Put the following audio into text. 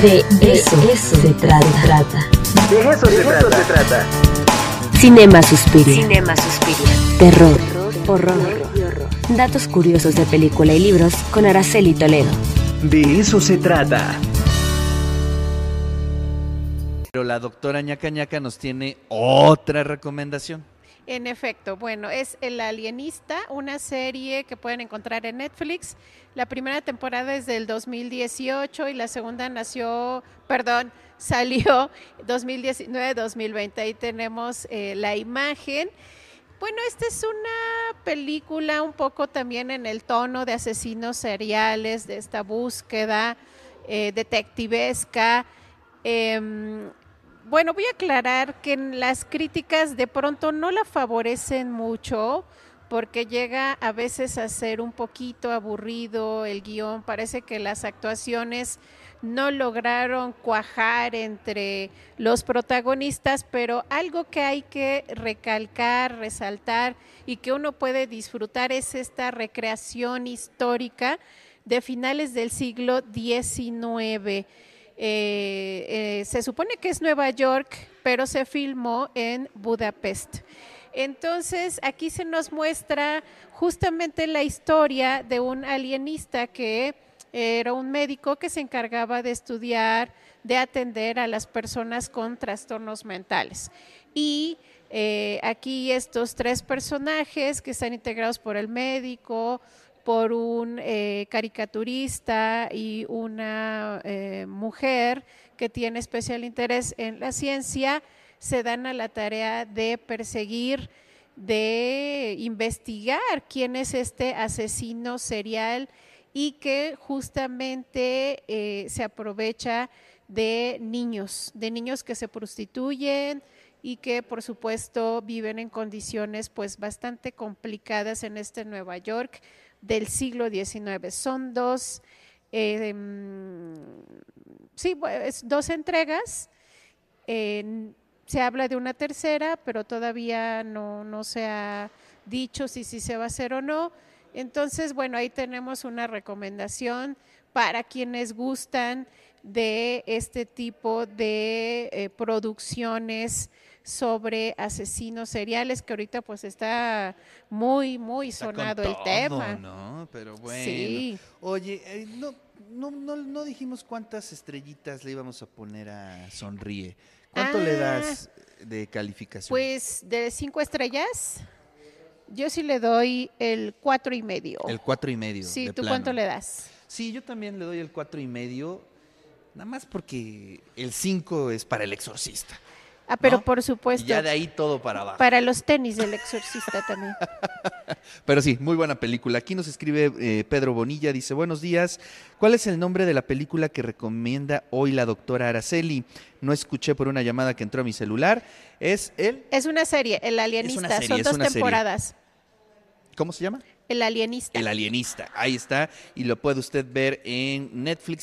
De eso, se trata. De eso, se, trata. Cinema Suspiria. Cinema Suspiria. Terror, horror, Datos curiosos de película y libros con Araceli Toledo. De eso se trata. Pero la doctora ñaca ñaca nos tiene otra recomendación. En efecto, bueno, es El Alienista, una serie que pueden encontrar en Netflix. La primera temporada es del 2018 y la segunda nació, perdón, salió 2019-2020. Ahí tenemos eh, la imagen. Bueno, esta es una película un poco también en el tono de asesinos seriales, de esta búsqueda eh, detectivesca. Em, bueno, voy a aclarar que las críticas de pronto no la favorecen mucho porque llega a veces a ser un poquito aburrido el guion, parece que las actuaciones no lograron cuajar entre los protagonistas, pero algo que hay que recalcar, resaltar y que uno puede disfrutar es esta recreación histórica de finales del siglo XIX. Eh, eh, se supone que es Nueva York, pero se filmó en Budapest. Entonces, aquí se nos muestra justamente la historia de un alienista que era un médico que se encargaba de estudiar, de atender a las personas con trastornos mentales. Y eh, aquí estos tres personajes que están integrados por el médico, por un eh, caricaturista y una eh, mujer que tiene especial interés en la ciencia, se dan a la tarea de perseguir, de investigar quién es este asesino serial y que justamente eh, se aprovecha de niños, de niños que se prostituyen y que por supuesto viven en condiciones pues bastante complicadas en este Nueva York del siglo XIX. Son dos, eh, sí, dos entregas. se habla de una tercera, pero todavía no, no se ha dicho si, si se va a hacer o no. Entonces, bueno, ahí tenemos una recomendación para quienes gustan de este tipo de eh, producciones sobre asesinos seriales, que ahorita pues está muy, muy sonado el tema. ¿no? Pero bueno. Oye, eh, no, no, no, no, dijimos cuántas estrellitas le íbamos a poner a Sonríe. ¿Cuánto le Ah. das de calificación? Pues de cinco estrellas, yo sí le doy el cuatro y medio. el cuatro y medio. Sí, ¿tú plano. cuánto le das? Sí, yo también le doy el cuatro y medio, nada más porque el 5 es para el exorcista. Ah, pero ¿no? por Y supuesto, ya de ahí todo para abajo. para los tenis del exorcista también. Pero sí, muy buena película. Aquí nos escribe eh, Pedro Bonilla, dice, buenos días, ¿cuál es el nombre de la película que recomienda hoy la doctora Araceli? No escuché por una llamada que entró a mi celular. Es el... Es una serie, El Alienista, serie, son dos serie. temporadas. ¿Cómo se llama? El Alienista. El alienista, ahí está, y lo puede usted ver en Netflix.